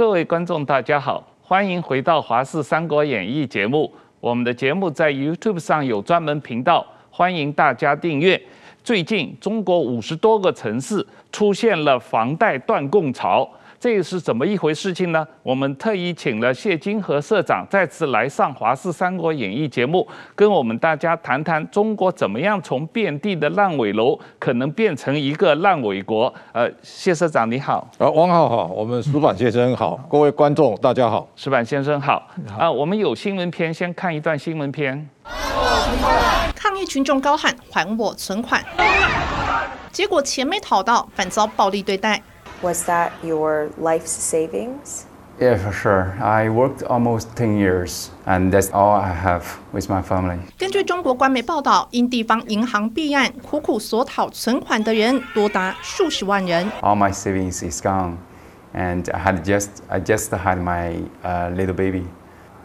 各位观众，大家好，欢迎回到《华视三国演义》节目。我们的节目在 YouTube 上有专门频道，欢迎大家订阅。最近，中国五十多个城市出现了房贷断供潮。这是怎么一回事情呢？我们特意请了谢金河社长再次来上《华视三国演义》节目，跟我们大家谈谈中国怎么样从遍地的烂尾楼可能变成一个烂尾国。呃，谢社长你好。呃，汪浩好，我们石板先生好，各位观众大家好。石板先生好。啊、呃，我们有新闻片，先看一段新闻片。抗议群众高喊“还我存款”，结果钱没讨到，反遭暴力对待。Was that your life's savings? Yeah, for sure. I worked almost 10 years, and that's all I have with my family. 根据中国官媒报道，因地方银行弊案苦苦索讨存款的人多达数十万人。All my savings is gone, and I had just I just had my uh, little baby.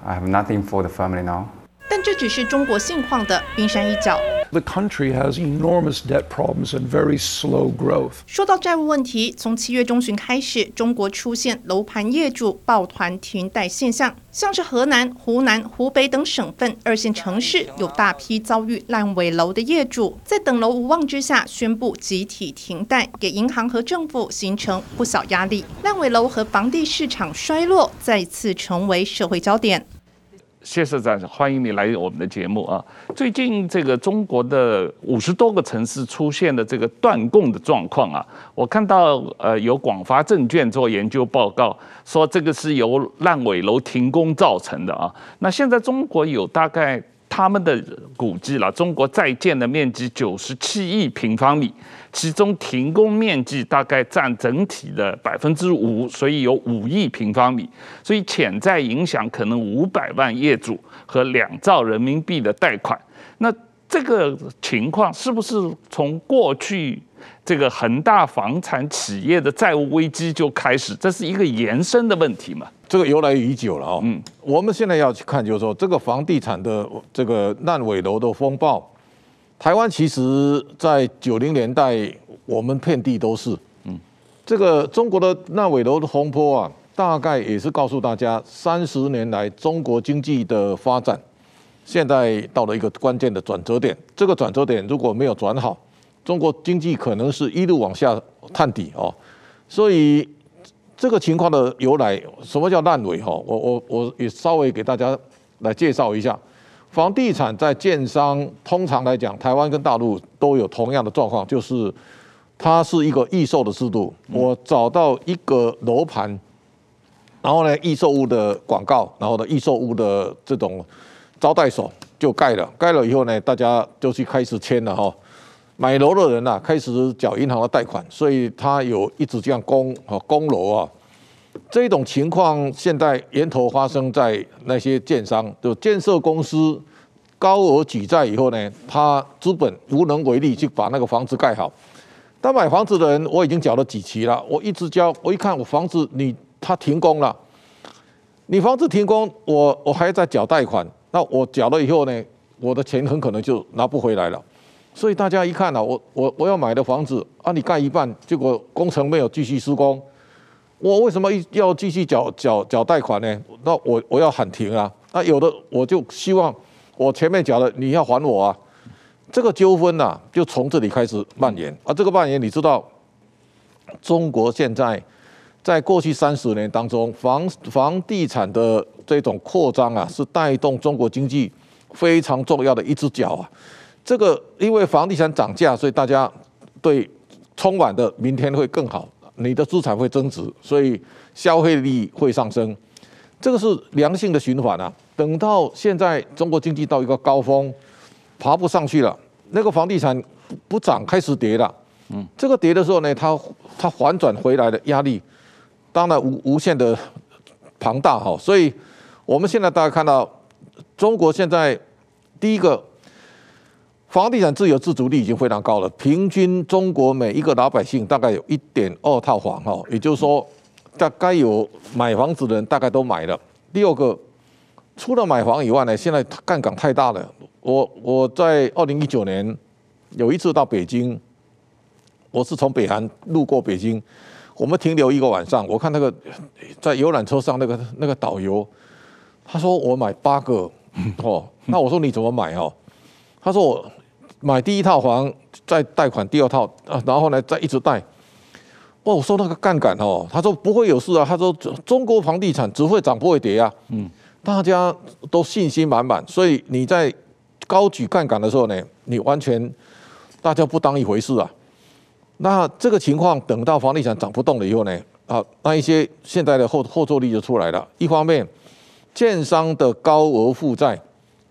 I have nothing for the family now. 但这只是中国现况的冰山一角。The country has enormous debt problems and very slow growth. 说到债务问题，从七月中旬开始，中国出现楼盘业主抱团停贷现象，像是河南、湖南、湖北等省份二线城市，有大批遭遇烂尾楼的业主，在等楼无望之下，宣布集体停贷，给银行和政府形成不小压力。烂尾楼和房地市场衰落再次成为社会焦点。谢社长，欢迎你来我们的节目啊！最近这个中国的五十多个城市出现的这个断供的状况啊，我看到呃有广发证券做研究报告说，这个是由烂尾楼停工造成的啊。那现在中国有大概。他们的估计了，中国在建的面积九十七亿平方米，其中停工面积大概占整体的百分之五，所以有五亿平方米，所以潜在影响可能五百万业主和两兆人民币的贷款。那这个情况是不是从过去？这个恒大房产企业的债务危机就开始，这是一个延伸的问题嘛？这个由来已久了哦。嗯，我们现在要去看，就是说这个房地产的这个烂尾楼的风暴，台湾其实在九零年代我们遍地都是。嗯，这个中国的烂尾楼的风波啊，大概也是告诉大家，三十年来中国经济的发展，现在到了一个关键的转折点。这个转折点如果没有转好，中国经济可能是一路往下探底哦，所以这个情况的由来，什么叫烂尾哈？我我我也稍微给大家来介绍一下。房地产在建商通常来讲，台湾跟大陆都有同样的状况，就是它是一个预售的制度。我找到一个楼盘，然后呢，预售屋的广告，然后呢，预售屋的这种招待所就盖了，盖了以后呢，大家就去开始签了哈。买楼的人呐、啊，开始缴银行的贷款，所以他有一直这样供啊供楼啊，这种情况现在源头发生在那些建商，就建设公司高额举债以后呢，他资本无能为力去把那个房子盖好。但买房子的人，我已经缴了几期了，我一直交，我一看我房子你他停工了，你房子停工，我我还在缴贷款，那我缴了以后呢，我的钱很可能就拿不回来了。所以大家一看啊，我我我要买的房子啊，你盖一半，结果工程没有继续施工，我为什么一要继续缴缴缴贷款呢？那我我要喊停啊！那有的我就希望我前面缴的你要还我啊！这个纠纷呐，就从这里开始蔓延啊！这个蔓延，你知道，中国现在在过去三十年当中，房房地产的这种扩张啊，是带动中国经济非常重要的一只脚啊！这个因为房地产涨价，所以大家对充满的明天会更好，你的资产会增值，所以消费力会上升，这个是良性的循环啊。等到现在中国经济到一个高峰，爬不上去了，那个房地产不涨开始跌了，嗯，这个跌的时候呢，它它反转回来的压力当然无无限的庞大哈。所以我们现在大家看到中国现在第一个。房地产自有自足率已经非常高了，平均中国每一个老百姓大概有一点二套房哈，也就是说，大概有买房子的人大概都买了。第二个，除了买房以外呢，现在杠杆太大了。我我在二零一九年有一次到北京，我是从北韩路过北京，我们停留一个晚上，我看那个在游览车上那个那个导游，他说我买八个哦，那我说你怎么买哦？他说我买第一套房，再贷款第二套啊，然后呢再一直贷。哦，我说那个杠杆哦，他说不会有事啊，他说中国房地产只会涨不会跌啊，嗯，大家都信心满满，所以你在高举杠杆的时候呢，你完全大家不当一回事啊。那这个情况，等到房地产涨不动了以后呢，啊，那一些现在的后后坐力就出来了。一方面，建商的高额负债，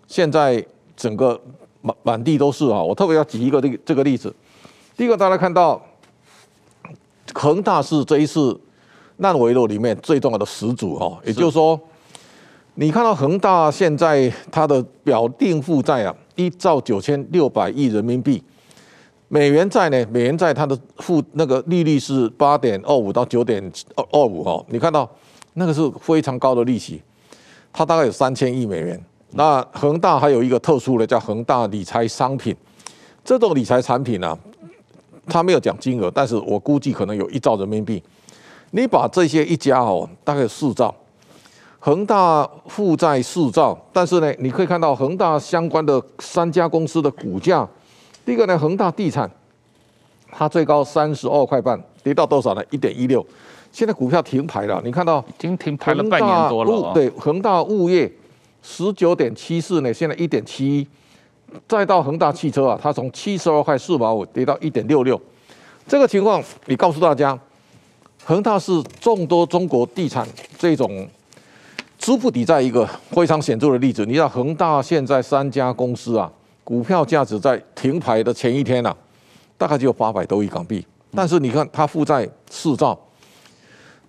现在整个满满地都是啊。我特别要举一个这个这个例子。第一个，大家看到恒大是这一次烂尾楼里面最重要的始祖哈，也就是说，你看到恒大现在它的表定负债啊，一兆九千六百亿人民币。美元债呢？美元债它的负那个利率是八点二五到九点二二五哈，你看到那个是非常高的利息，它大概有三千亿美元。那恒大还有一个特殊的叫恒大理财商品，这种理财产品呢、啊，它没有讲金额，但是我估计可能有一兆人民币。你把这些一加哦，大概有四兆，恒大负债四兆，但是呢，你可以看到恒大相关的三家公司的股价。第一个呢，恒大地产，它最高三十二块半，跌到多少呢？一点一六。现在股票停牌了，你看到？已经停牌了半年多了、哦。对，恒大物业十九点七四呢，现在一点七一。再到恒大汽车啊，它从七十二块四毛五跌到一点六六。这个情况，你告诉大家，恒大是众多中国地产这种资不抵债一个非常显著的例子。你知道恒大现在三家公司啊。股票价值在停牌的前一天啊，大概只有八百多亿港币。但是你看，它负债四兆，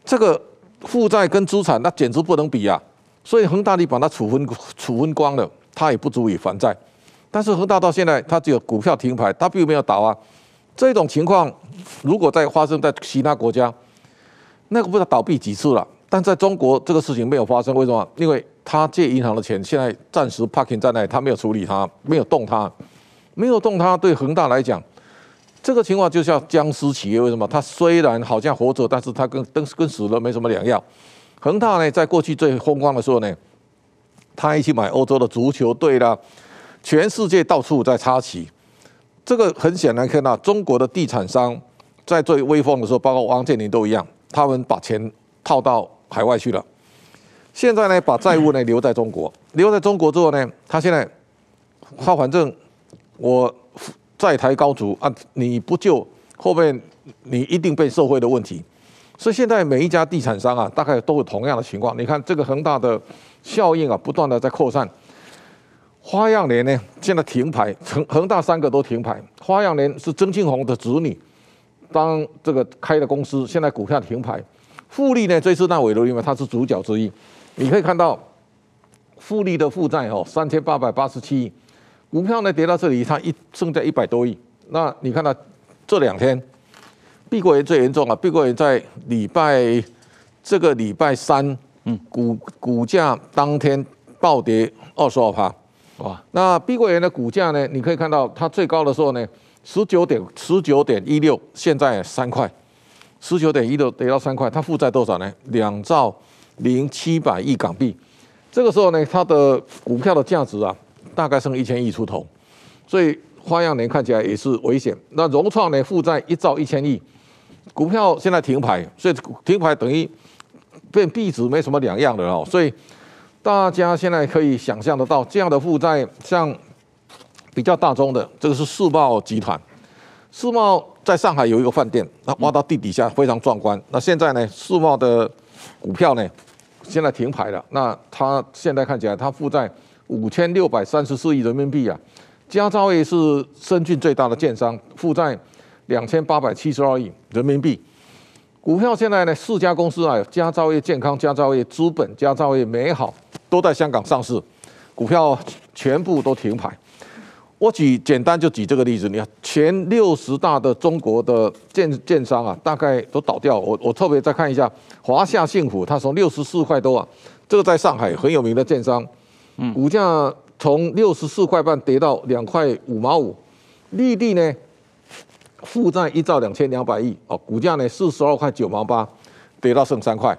这个负债跟资产那简直不能比啊！所以恒大你把它处分 处分光了，它也不足以还债。但是恒大到现在，它只有股票停牌，它并没有倒啊。这种情况如果再发生在其他国家，那个不知道倒闭几次了。但在中国，这个事情没有发生，为什么？因为他借银行的钱现在暂时 parking 在那里，他没有处理它，没有动它，没有动它。对恒大来讲，这个情况就像僵尸企业。为什么？它虽然好像活着，但是它跟跟跟死了没什么两样。恒大呢，在过去最风光的时候呢，他一起买欧洲的足球队啦，全世界到处在插旗。这个很显然看到，中国的地产商在最威风的时候，包括王健林都一样，他们把钱套到。海外去了，现在呢，把债务呢留在中国，留在中国之后呢，他现在他反正我债台高筑啊，你不救后面你一定被社会的问题，所以现在每一家地产商啊，大概都有同样的情况。你看这个恒大的效应啊，不断的在扩散。花样年呢，现在停牌，恒恒大三个都停牌。花样年是曾庆红的子女当这个开的公司，现在股票停牌。富力呢，这次烂尾楼里面，它是主角之一。你可以看到，富力的负债哦，三千八百八十七亿，股票呢跌到这里，它一剩下一百多亿。那你看到这两天，碧桂园最严重啊！碧桂园在礼拜这个礼拜三，嗯，股股价当天暴跌二十二趴，哇！那碧桂园的股价呢，你可以看到它最高的时候呢，十九点十九点一六，现在三块。十九点一六跌到三块，它负债多少呢？两兆零七百亿港币。这个时候呢，它的股票的价值啊，大概剩一千亿出头。所以花样年看起来也是危险。那融创呢，负债一兆一千亿，股票现在停牌，所以停牌等于变壁纸，没什么两样的哦。所以大家现在可以想象得到，这样的负债，像比较大宗的，这个是世贸集团，世贸。在上海有一个饭店，那挖到地底下非常壮观。那现在呢，世贸的股票呢，现在停牌了。那它现在看起来，它负债五千六百三十四亿人民币啊。佳兆业是深圳最大的建商，负债两千八百七十二亿人民币。股票现在呢，四家公司啊，佳兆业健康、佳兆业资本、佳兆业美好，都在香港上市，股票全部都停牌。我举简单就举这个例子，你看前六十大的中国的建建商啊，大概都倒掉。我我特别再看一下华夏幸福，它从六十四块多啊，这个在上海很有名的建商，股价从六十四块半跌到两块五毛五。绿地呢，负债一兆两千两百亿哦，股价呢四十二块九毛八，跌到剩三块。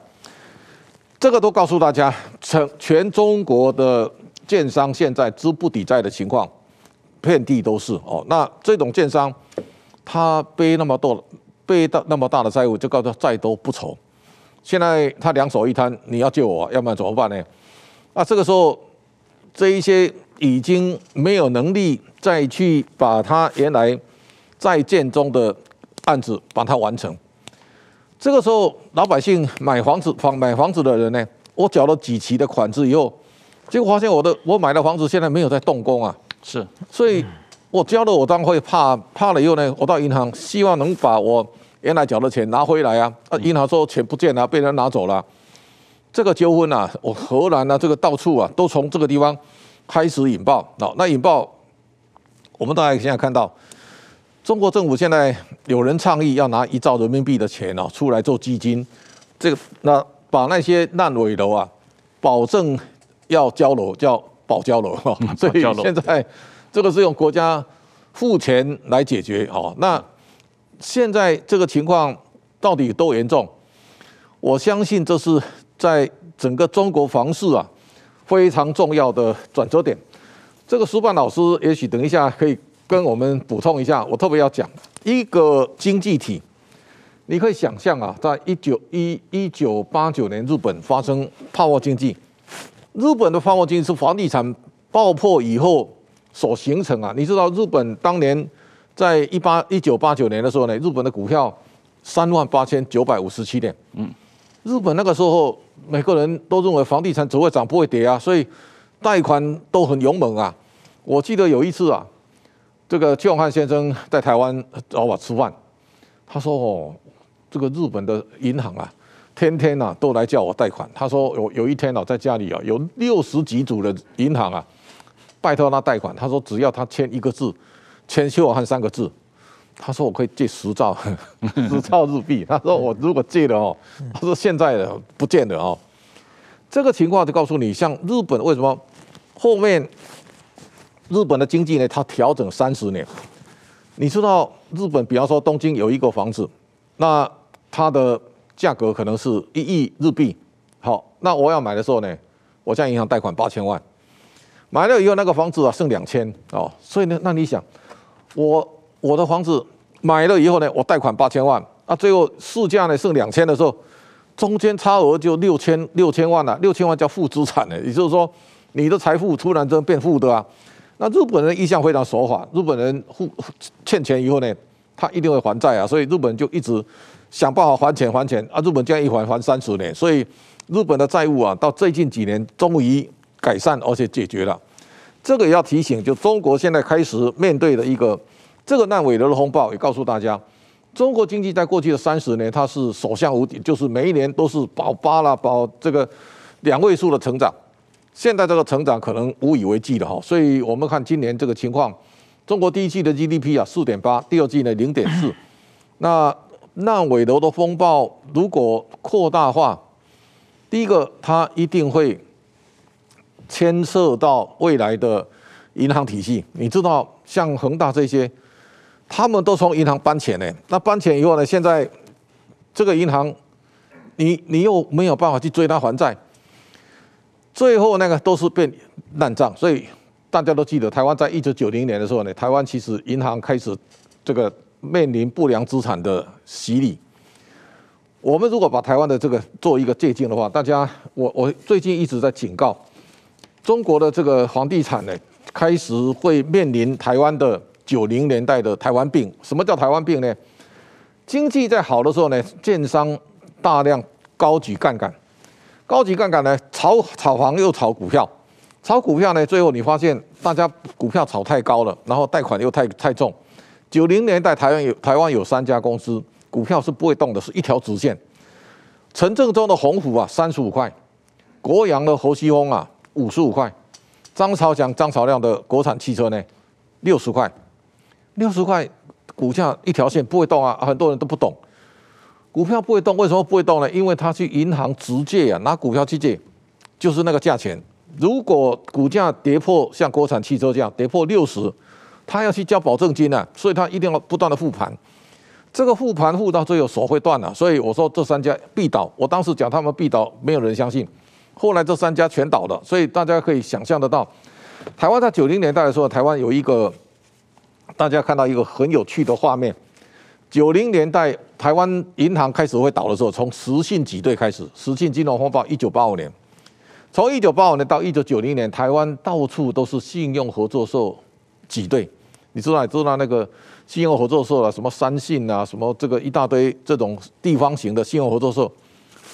这个都告诉大家，全全中国的建商现在资不抵债的情况，遍地都是哦。那这种建商，他背那么多，背到那么大的债务，就告诉他债都不愁。现在他两手一摊，你要救我，要不然怎么办呢？那这个时候，这一些已经没有能力再去把他原来在建中的案子把它完成。这个时候，老百姓买房子房买房子的人呢，我缴了几期的款子以后，结果发现我的我买的房子现在没有在动工啊。是，所以我交了，我当然会怕怕了以后呢，我到银行希望能把我原来缴的钱拿回来啊。啊，银行说钱不见了，被人拿走了。这个纠纷啊，我荷兰啊，这个到处啊，都从这个地方开始引爆。好，那引爆，我们大家现在看到。中国政府现在有人倡议要拿一兆人民币的钱哦出来做基金，这个那把那些烂尾楼啊，保证要交楼叫保交楼哈，所以现在这个是用国家付钱来解决哦。那现在这个情况到底多严重？我相信这是在整个中国房市啊非常重要的转折点。这个苏半老师也许等一下可以。跟我们补充一下，我特别要讲一个经济体，你可以想象啊，在一九一一九八九年日本发生泡沫经济，日本的泡沫经济是房地产爆破以后所形成啊。你知道日本当年在一八一九八九年的时候呢，日本的股票三万八千九百五十七点，嗯，日本那个时候每个人都认为房地产只会涨不会跌啊，所以贷款都很勇猛啊。我记得有一次啊。这个邱永汉先生在台湾找我吃饭，他说：“哦，这个日本的银行啊，天天啊都来叫我贷款。他说有有一天啊，在家里啊有六十几组的银行啊，拜托他贷款。他说只要他签一个字，签邱永汉三个字，他说我可以借十兆，十兆日币。他说我如果借了哦，他说现在的不见了哦。这个情况就告诉你，像日本为什么后面？”日本的经济呢，它调整三十年。你知道日本，比方说东京有一个房子，那它的价格可能是一亿日币。好，那我要买的时候呢，我向银行贷款八千万，买了以后那个房子啊剩两千哦，所以呢，那你想，我我的房子买了以后呢，我贷款八千万，那最后市价呢剩两千的时候，中间差额就六千六千万了，啊，六千万叫负资产呢，也就是说你的财富突然间变负的啊。那日本人一向非常守法，日本人付欠钱以后呢，他一定会还债啊，所以日本就一直想办法还钱还钱啊。日本这样一还还三十年，所以日本的债务啊，到最近几年终于改善而且解决了。这个也要提醒，就中国现在开始面对的一个这个烂尾楼的风暴，也告诉大家，中国经济在过去的三十年，它是所向无敌，就是每一年都是保八了保这个两位数的成长。现在这个成长可能无以为继了哈，所以我们看今年这个情况，中国第一季的 GDP 啊四点八，第二季呢零点四，那烂尾楼的风暴如果扩大化，第一个它一定会牵涉到未来的银行体系。你知道像恒大这些，他们都从银行搬钱呢，那搬钱以后呢，现在这个银行你你又没有办法去追他还债。最后那个都是变烂账，所以大家都记得，台湾在一九九零年的时候呢，台湾其实银行开始这个面临不良资产的洗礼。我们如果把台湾的这个做一个借鉴的话，大家我我最近一直在警告中国的这个房地产呢，开始会面临台湾的九零年代的台湾病。什么叫台湾病呢？经济在好的时候呢，建商大量高举杠杆。高级杠杆呢，炒炒房又炒股票，炒股票呢，最后你发现大家股票炒太高了，然后贷款又太太重。九零年代台湾有台湾有三家公司，股票是不会动的，是一条直线。陈正中的鸿福啊，三十五块；国阳的侯西峰啊，五十五块；张朝强、张朝亮的国产汽车呢，六十块。六十块股价一条线不会动啊，很多人都不懂。股票不会动，为什么不会动呢？因为他去银行直借啊，拿股票去借，就是那个价钱。如果股价跌破像国产汽车这样跌破六十，他要去交保证金啊，所以他一定要不断的复盘。这个复盘复到最后手会断了，所以我说这三家必倒。我当时讲他们必倒，没有人相信。后来这三家全倒了，所以大家可以想象得到，台湾在九零年代的时候，台湾有一个大家看到一个很有趣的画面。九零年代台湾银行开始会倒的时候，从实信挤兑开始，实信金融风暴一九八五年，从一九八五年到一九九零年，台湾到处都是信用合作社挤兑。你知道，你知道那个信用合作社啊，什么三信啊，什么这个一大堆这种地方型的信用合作社，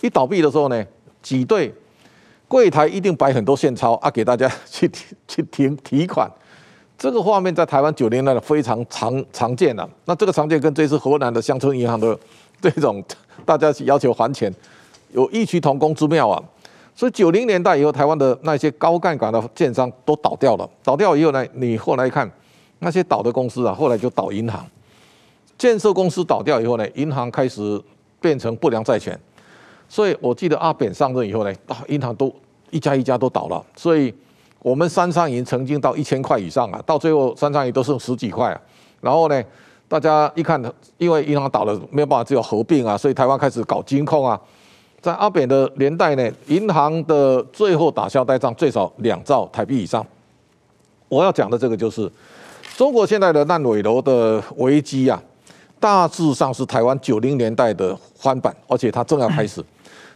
一倒闭的时候呢，挤兑柜台一定摆很多现钞啊，给大家去去提提款。这个画面在台湾九零年代非常常常见的。那这个常见跟这次河南的乡村银行的这种大家要求还钱有异曲同工之妙啊。所以九零年代以后，台湾的那些高杠杆的建商都倒掉了。倒掉以后呢，你后来看。那些倒的公司啊，后来就倒银行，建设公司倒掉以后呢，银行开始变成不良债权。所以我记得阿扁上任以后呢，啊，银行都一家一家都倒了。所以我们三商银曾经到一千块以上啊，到最后三商银都剩十几块啊。然后呢，大家一看，因为银行倒了，没有办法，只有合并啊，所以台湾开始搞金控啊。在阿扁的年代呢，银行的最后打消呆账最少两兆台币以上。我要讲的这个就是。中国现在的烂尾楼的危机啊，大致上是台湾九零年代的翻版，而且它正要开始。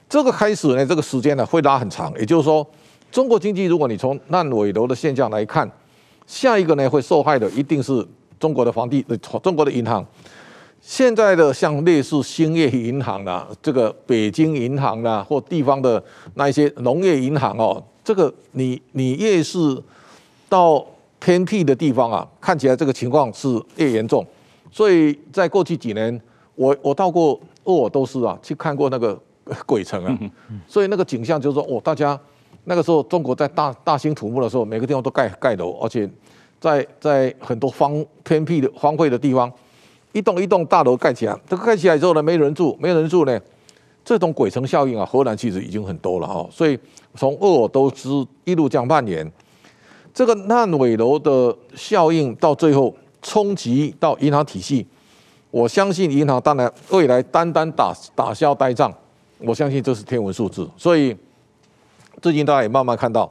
这个开始呢，这个时间呢会拉很长。也就是说，中国经济如果你从烂尾楼的现象来看，下一个呢会受害的一定是中国的房地，中国的银行。现在的像类似兴业银行啦，这个北京银行啦，或地方的那一些农业银行哦，这个你你越是到。偏僻的地方啊，看起来这个情况是越严重，所以在过去几年，我我到过鄂尔多斯啊，去看过那个鬼城啊，所以那个景象就是说，哦，大家那个时候中国在大大兴土木的时候，每个地方都盖盖楼，而且在在很多荒偏僻的荒废的地方，一栋一栋大楼盖起来，这个盖起来之后呢，没人住，没人住呢，这种鬼城效应啊，荷兰其实已经很多了哈，所以从鄂尔多斯一路这样蔓延。这个烂尾楼的效应到最后冲击到银行体系，我相信银行当然未来单单打打消呆账，我相信这是天文数字。所以最近大家也慢慢看到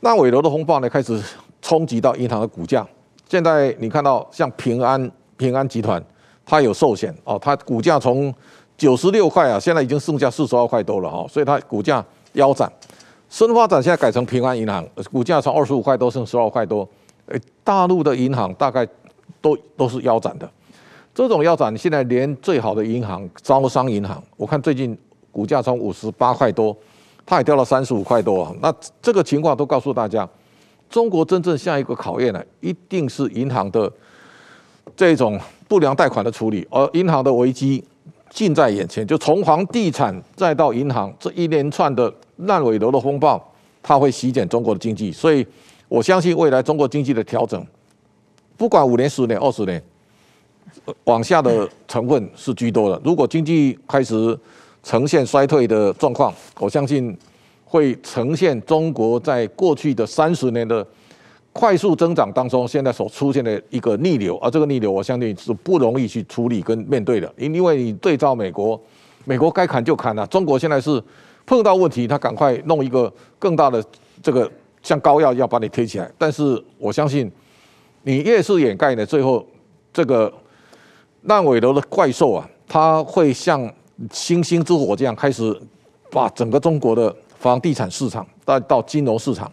烂尾楼的风暴呢，开始冲击到银行的股价。现在你看到像平安平安集团，它有寿险哦，它股价从九十六块啊，现在已经剩下四十二块多了哈，所以它股价腰斩。深发展现在改成平安银行，股价从二十五块多剩十二块多。诶，大陆的银行大概都都是腰斩的。这种腰斩，现在连最好的银行招商银行，我看最近股价从五十八块多，它也掉到三十五块多。那这个情况都告诉大家，中国真正下一个考验呢，一定是银行的这种不良贷款的处理，而银行的危机近在眼前，就从房地产再到银行这一连串的。烂尾楼的风暴，它会席卷中国的经济，所以我相信未来中国经济的调整，不管五年、十年、二十年，往下的成分是居多的。如果经济开始呈现衰退的状况，我相信会呈现中国在过去的三十年的快速增长当中，现在所出现的一个逆流，而这个逆流，我相信是不容易去处理跟面对的，因因为你对照美国，美国该砍就砍了，中国现在是。碰到问题，他赶快弄一个更大的这个像膏药要把你贴起来。但是我相信，你越是掩盖呢，最后这个烂尾楼的怪兽啊，它会像星星之火这样开始把整个中国的房地产市场带到金融市场，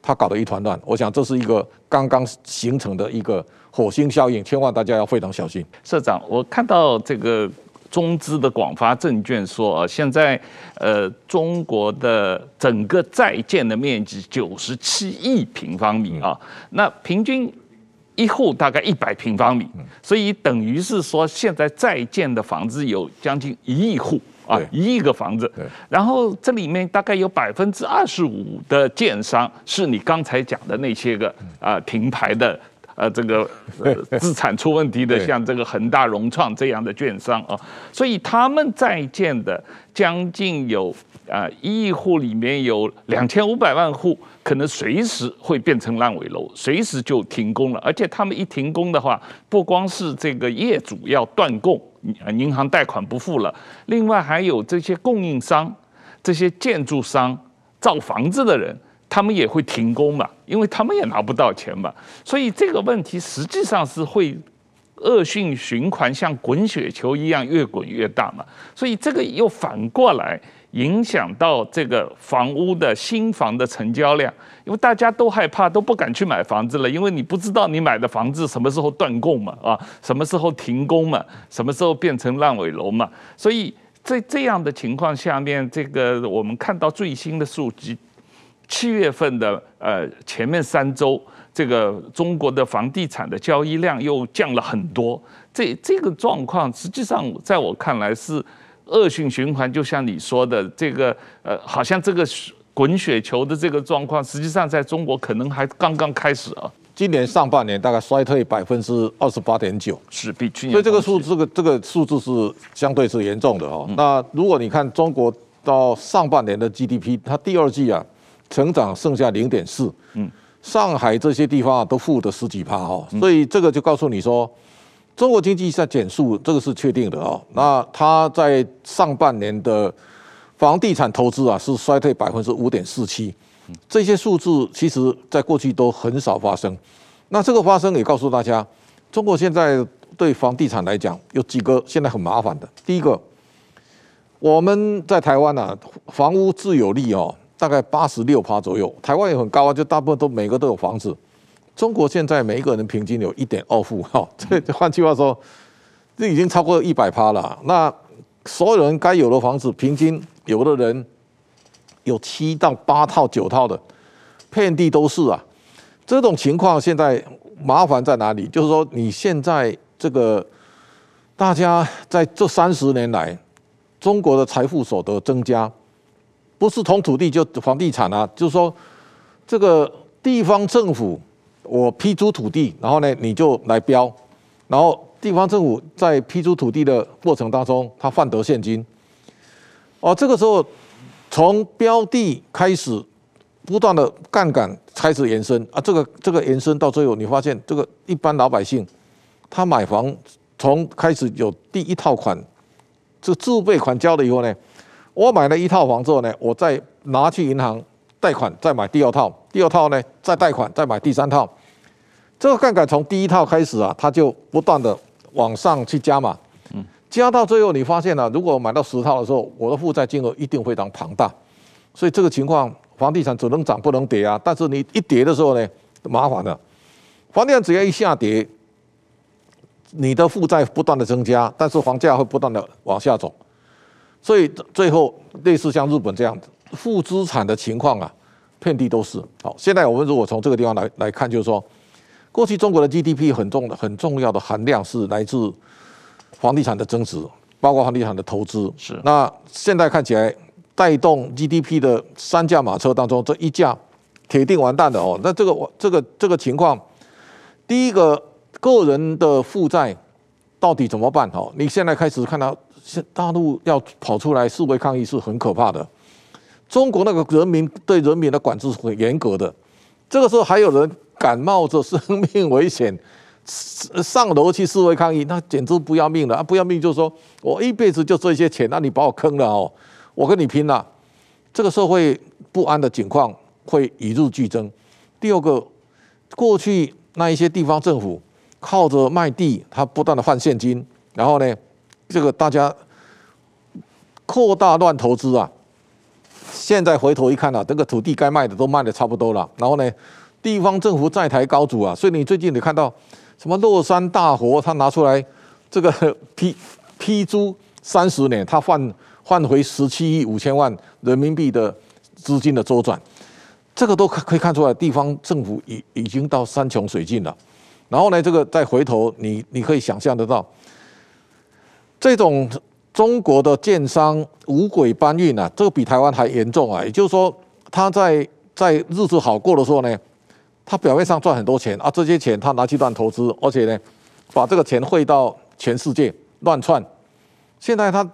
它搞得一团乱。我想这是一个刚刚形成的一个火星效应，千万大家要非常小心。社长，我看到这个。中资的广发证券说，啊，现在呃，中国的整个在建的面积九十七亿平方米啊，那平均一户大概一百平方米，所以等于是说，现在在建的房子有将近一亿户啊，一亿个房子。然后这里面大概有百分之二十五的建商是你刚才讲的那些个啊停牌的。呃这个呃 资产出问题的，像这个恒大、融创这样的券商啊，所以他们在建的将近有啊一亿户里面有两千五百万户，可能随时会变成烂尾楼，随时就停工了。而且他们一停工的话，不光是这个业主要断供，银行贷款不付了，另外还有这些供应商、这些建筑商、造房子的人。他们也会停工嘛，因为他们也拿不到钱嘛，所以这个问题实际上是会恶性循环，像滚雪球一样越滚越大嘛。所以这个又反过来影响到这个房屋的新房的成交量，因为大家都害怕，都不敢去买房子了，因为你不知道你买的房子什么时候断供嘛，啊，什么时候停工嘛，什么时候变成烂尾楼嘛。所以在这样的情况下面，这个我们看到最新的数据。七月份的呃前面三周，这个中国的房地产的交易量又降了很多。这这个状况实际上在我看来是恶性循环，就像你说的，这个呃好像这个滚雪球的这个状况，实际上在中国可能还刚刚开始啊。今年上半年大概衰退百分之二十八点九，是比去年。所以这个数这个这个数字是相对是严重的哦。那如果你看中国到上半年的 GDP，它第二季啊。成长剩下零点四，嗯，上海这些地方啊都负的十几趴哦，所以这个就告诉你说，中国经济在减速，这个是确定的哦。那它在上半年的房地产投资啊是衰退百分之五点四七，这些数字其实在过去都很少发生。那这个发生也告诉大家，中国现在对房地产来讲有几个现在很麻烦的。第一个，我们在台湾啊，房屋自有率哦。大概八十六趴左右，台湾也很高啊，就大部分都每个都有房子。中国现在每一个人平均有一点二户，哈，这换句话说，这已经超过一百趴了。那所有人该有的房子，平均有的人有七到八套、九套的，遍地都是啊。这种情况现在麻烦在哪里？就是说，你现在这个大家在这三十年来，中国的财富所得增加。不是从土地就房地产啊，就是说，这个地方政府我批租土地，然后呢你就来标，然后地方政府在批租土地的过程当中，他换得现金。哦，这个时候从标地开始不断的杠杆开始延伸啊，这个这个延伸到最后，你发现这个一般老百姓他买房从开始有第一套款，这自备款交了以后呢。我买了一套房之后呢，我再拿去银行贷款，再买第二套，第二套呢再贷款，再买第三套。这个杠杆从第一套开始啊，它就不断的往上去加嘛，嗯，加到最后你发现了，如果买到十套的时候，我的负债金额一定非常庞大。所以这个情况，房地产只能涨不能跌啊。但是你一跌的时候呢，麻烦了，房地产只要一下跌，你的负债不断的增加，但是房价会不断的往下走。所以最后类似像日本这样子负资产的情况啊，遍地都是。好，现在我们如果从这个地方来来看，就是说，过去中国的 GDP 很重的很重要的含量是来自房地产的增值，包括房地产的投资。是。那现在看起来带动 GDP 的三驾马车当中，这一驾铁定完蛋的哦。那这个这个这个情况，第一个个人的负债到底怎么办？哦，你现在开始看到。大陆要跑出来示威抗议是很可怕的。中国那个人民对人民的管制是很严格的。这个时候还有人敢冒着生命危险 上楼去示威抗议，那简直不要命了啊！不要命就是说我一辈子就这些钱，那你把我坑了哦，我跟你拼了。这个社会不安的情况会与日俱增。第二个，过去那一些地方政府靠着卖地，他不断的换现金，然后呢？这个大家扩大乱投资啊！现在回头一看啊，这个土地该卖的都卖的差不多了。然后呢，地方政府债台高筑啊，所以你最近你看到什么乐山大佛，他拿出来这个 批批租三十年，他换换回十七亿五千万人民币的资金的周转，这个都可以看出来，地方政府已已经到山穷水尽了。然后呢，这个再回头，你你可以想象得到。这种中国的建商无轨搬运啊，这个比台湾还严重啊！也就是说，他在在日子好过的时候呢，他表面上赚很多钱啊，这些钱他拿去乱投资，而且呢，把这个钱汇到全世界乱窜。现在他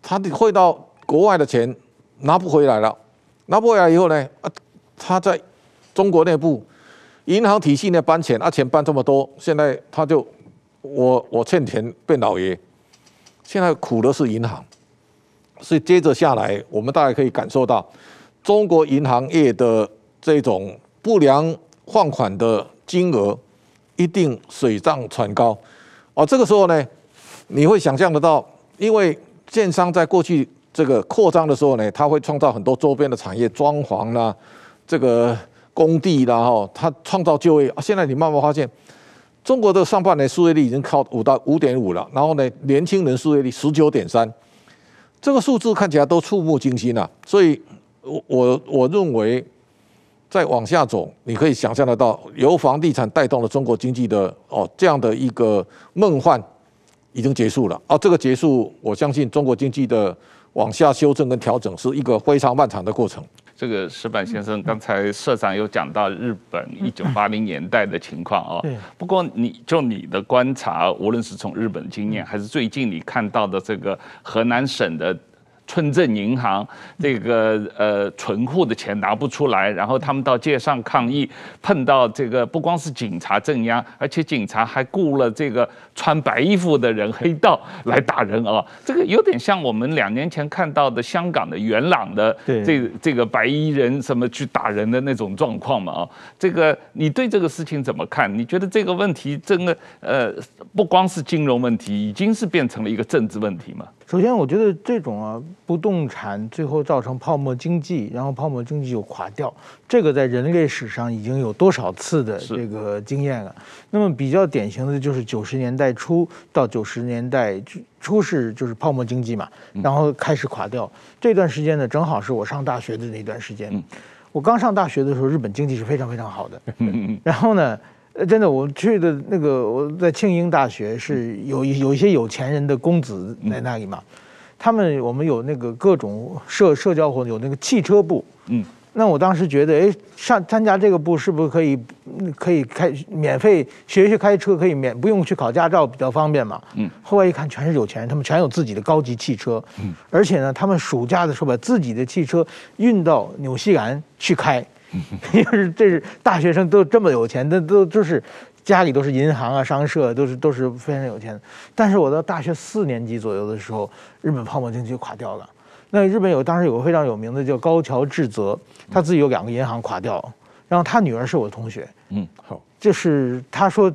他汇到国外的钱拿不回来了，拿不回来以后呢，啊，他在中国内部银行体系内搬钱，啊，钱搬这么多，现在他就我我欠钱变老爷，现在苦的是银行，所以接着下来，我们大概可以感受到中国银行业的这种不良。放款的金额一定水涨船高，哦，这个时候呢，你会想象得到，因为建商在过去这个扩张的时候呢，他会创造很多周边的产业，装潢啦，这个工地啦，哈，他创造就业。现在你慢慢发现，中国的上半年失业率已经靠五到五点五了，然后呢，年轻人失业率十九点三，这个数字看起来都触目惊心啊。所以，我我我认为。再往下走，你可以想象得到，由房地产带动了中国经济的哦，这样的一个梦幻已经结束了。哦，这个结束，我相信中国经济的往下修正跟调整是一个非常漫长的过程。这个石板先生，刚才社长有讲到日本一九八零年代的情况哦。不过你就你的观察，无论是从日本经验，还是最近你看到的这个河南省的。村镇银行这个呃存户的钱拿不出来，然后他们到街上抗议，碰到这个不光是警察镇压，而且警察还雇了这个穿白衣服的人黑道来打人啊！这个有点像我们两年前看到的香港的元朗的这这个白衣人什么去打人的那种状况嘛啊！这个你对这个事情怎么看？你觉得这个问题真的呃不光是金融问题，已经是变成了一个政治问题吗？首先，我觉得这种啊，不动产最后造成泡沫经济，然后泡沫经济又垮掉，这个在人类史上已经有多少次的这个经验了。那么比较典型的就是九十年代初到九十年代初是就是泡沫经济嘛，然后开始垮掉。这段时间呢，正好是我上大学的那段时间。我刚上大学的时候，日本经济是非常非常好的。然后呢，呃，真的，我去的那个我在庆英大学是有有一些有钱人的公子在那里嘛，他们我们有那个各种社社交活动，有那个汽车部，嗯，那我当时觉得，哎，上参加这个部是不是可以可以开免费学学开车，可以免不用去考驾照，比较方便嘛，嗯，后来一看全是有钱人，他们全有自己的高级汽车，嗯，而且呢，他们暑假的时候把自己的汽车运到纽西兰去开。因 为这是大学生都这么有钱，那都就是家里都是银行啊、商社，都是都是非常有钱。但是我到大学四年级左右的时候，日本泡沫经济就垮掉了。那日本有当时有个非常有名的叫高桥智则，他自己有两个银行垮掉，然后他女儿是我的同学，嗯，好，就是他说。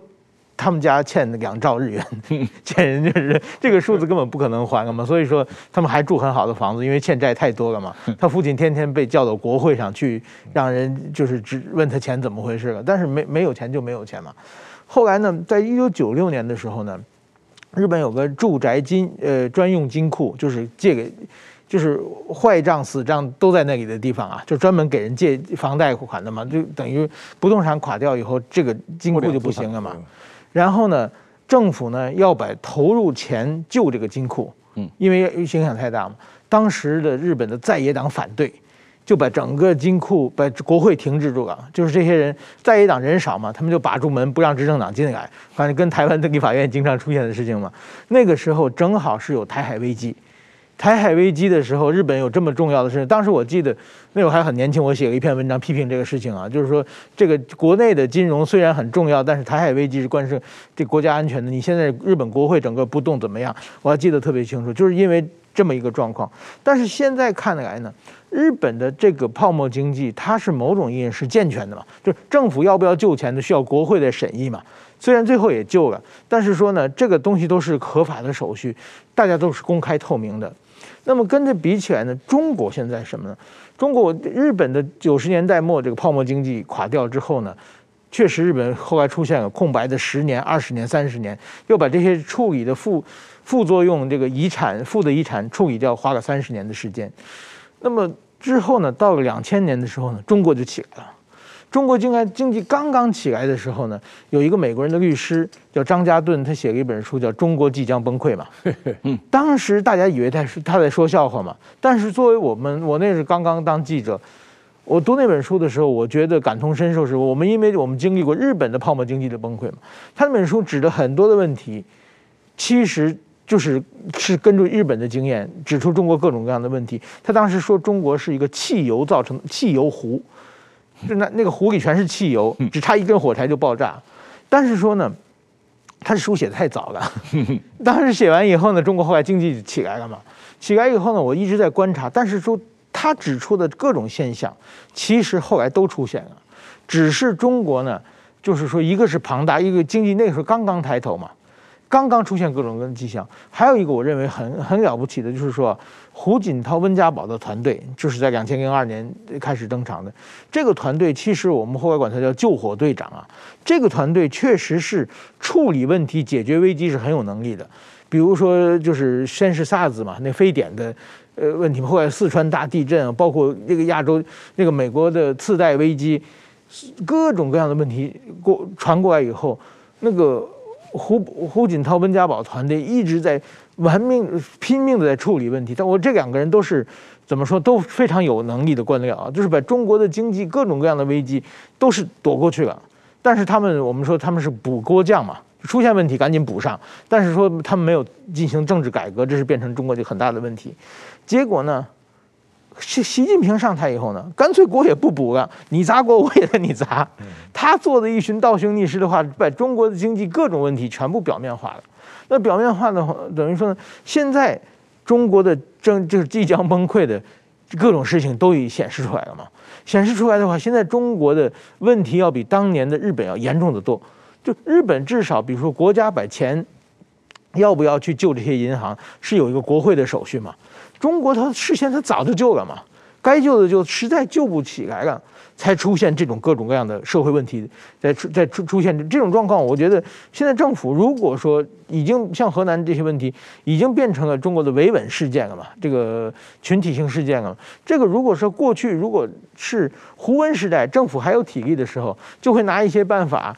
他们家欠两兆日元，欠人家是这个数字根本不可能还了嘛，所以说他们还住很好的房子，因为欠债太多了嘛。他父亲天天被叫到国会上去，让人就是只问他钱怎么回事了，但是没没有钱就没有钱嘛。后来呢，在一九九六年的时候呢，日本有个住宅金呃专用金库，就是借给就是坏账死账都在那里的地方啊，就专门给人借房贷款的嘛，就等于不动产垮掉以后，这个金库就不行了嘛。然后呢，政府呢要把投入钱救这个金库，嗯，因为影响太大嘛。当时的日本的在野党反对，就把整个金库把国会停止住了。就是这些人在野党人少嘛，他们就把住门不让执政党进来，反正跟台湾的立法院经常出现的事情嘛。那个时候正好是有台海危机。台海危机的时候，日本有这么重要的事情。当时我记得那会儿还很年轻，我写了一篇文章批评这个事情啊，就是说这个国内的金融虽然很重要，但是台海危机是关涉这国家安全的。你现在日本国会整个不动怎么样？我还记得特别清楚，就是因为这么一个状况。但是现在看来呢，日本的这个泡沫经济，它是某种意义是健全的嘛，就是政府要不要救钱的需要国会的审议嘛。虽然最后也救了，但是说呢，这个东西都是合法的手续，大家都是公开透明的。那么跟这比起来呢，中国现在什么呢？中国日本的九十年代末这个泡沫经济垮掉之后呢，确实日本后来出现了空白的十年、二十年、三十年，又把这些处理的副副作用、这个遗产、负的遗产处理掉，花了三十年的时间。那么之后呢，到了两千年的时候呢，中国就起来了。中国经济经济刚刚起来的时候呢，有一个美国人的律师叫张家顿，他写了一本书叫《中国即将崩溃》嘛。当时大家以为他是他在说笑话嘛，但是作为我们，我那是刚刚当记者，我读那本书的时候，我觉得感同身受，是我们因为我们经历过日本的泡沫经济的崩溃嘛。他那本书指的很多的问题，其实就是是根据日本的经验指出中国各种各样的问题。他当时说中国是一个汽油造成的汽油湖，就那那个湖里全是汽油，只差一根火柴就爆炸。但是说呢，他的书写得太早了。当时写完以后呢，中国后来经济起来了嘛。起来以后呢，我一直在观察，但是说。他指出的各种现象，其实后来都出现了，只是中国呢，就是说，一个是庞大，一个经济那个时候刚刚抬头嘛，刚刚出现各种各样的迹象。还有一个我认为很很了不起的，就是说胡锦涛、温家宝的团队，就是在两千零二年开始登场的这个团队，其实我们后来管它叫救火队长啊。这个团队确实是处理问题、解决危机是很有能力的。比如说，就是先是 SARS 嘛，那非典的。呃，问题后来四川大地震啊，包括那个亚洲那个美国的次贷危机，各种各样的问题过传过来以后，那个胡胡锦涛、温家宝团队一直在玩命拼命的在处理问题。但我这两个人都是怎么说都非常有能力的官僚啊，就是把中国的经济各种各样的危机都是躲过去了。但是他们我们说他们是补锅匠嘛，出现问题赶紧补上。但是说他们没有进行政治改革，这是变成中国就很大的问题。结果呢，习习近平上台以后呢，干脆国也不补了，你砸国我也跟你砸。他做的一群倒行逆施的话，把中国的经济各种问题全部表面化了。那表面化的话，等于说呢，现在中国的正就是即将崩溃的各种事情都已显示出来了嘛。显示出来的话，现在中国的问题要比当年的日本要严重的多。就日本至少，比如说国家把钱要不要去救这些银行，是有一个国会的手续嘛。中国它事先它早就救了嘛，该救的就实在救不起来了，才出现这种各种各样的社会问题，在出在出出现这种状况。我觉得现在政府如果说已经像河南这些问题已经变成了中国的维稳事件了嘛，这个群体性事件了，这个如果说过去如果是胡温时代政府还有体力的时候，就会拿一些办法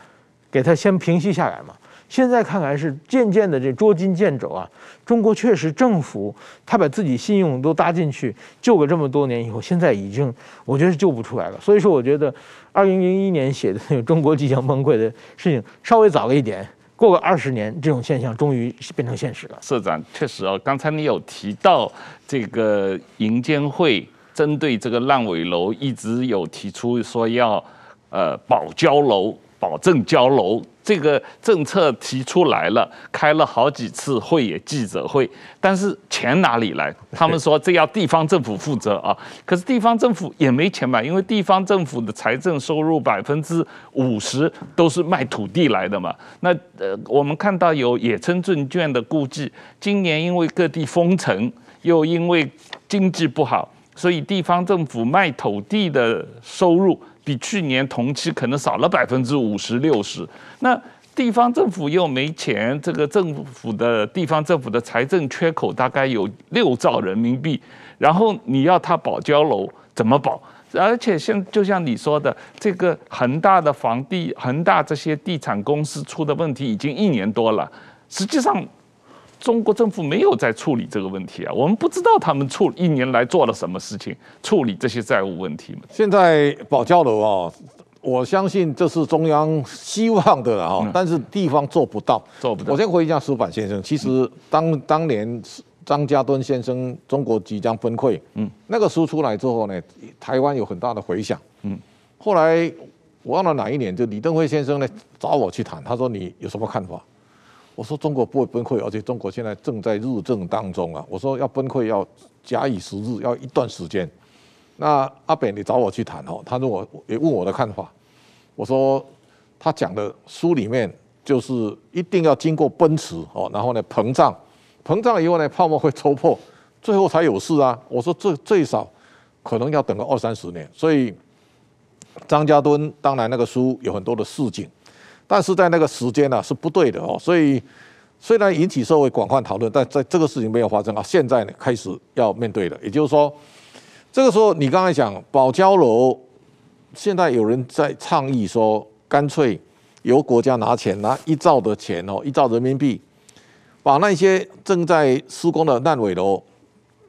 给它先平息下来嘛。现在看来是渐渐的这捉襟见肘啊！中国确实政府他把自己信用都搭进去，救了这么多年以后，现在已经我觉得是救不出来了。所以说，我觉得二零零一年写的那个中国即将崩溃的事情稍微早了一点，过个二十年，这种现象终于变成现实了。社长确实哦，刚才你有提到这个银监会针对这个烂尾楼一直有提出说要呃保交楼。保证交楼这个政策提出来了，开了好几次会也记者会，但是钱哪里来？他们说这要地方政府负责啊，可是地方政府也没钱买，因为地方政府的财政收入百分之五十都是卖土地来的嘛。那呃，我们看到有野村证券的估计，今年因为各地封城，又因为经济不好，所以地方政府卖土地的收入。比去年同期可能少了百分之五十六十，那地方政府又没钱，这个政府的地方政府的财政缺口大概有六兆人民币，然后你要他保交楼怎么保？而且像就像你说的，这个恒大的房地，恒大这些地产公司出的问题已经一年多了，实际上。中国政府没有在处理这个问题啊，我们不知道他们处一年来做了什么事情处理这些债务问题。现在保交楼啊，我相信这是中央希望的啊，但是地方做不到，做不到。我先回一下矢板先生，其实当当年张家敦先生《中国即将崩溃》嗯，那个书出来之后呢，台湾有很大的回响，嗯，后来我忘了哪一年，就李登辉先生呢找我去谈，他说你有什么看法？我说中国不会崩溃，而且中国现在正在日正当中啊！我说要崩溃要假以时日，要一段时间。那阿扁，你找我去谈哦，他说我也问我的看法。我说他讲的书里面就是一定要经过奔驰哦，然后呢膨胀，膨胀以后呢泡沫会戳破，最后才有事啊！我说这最少可能要等个二三十年。所以张家敦当然那个书有很多的市井。但是在那个时间呢、啊、是不对的哦，所以虽然引起社会广泛讨论，但在这个事情没有发生啊，现在呢开始要面对了。也就是说，这个时候你刚才讲保交楼，现在有人在倡议说，干脆由国家拿钱，拿一兆的钱哦，一兆人民币，把那些正在施工的烂尾楼，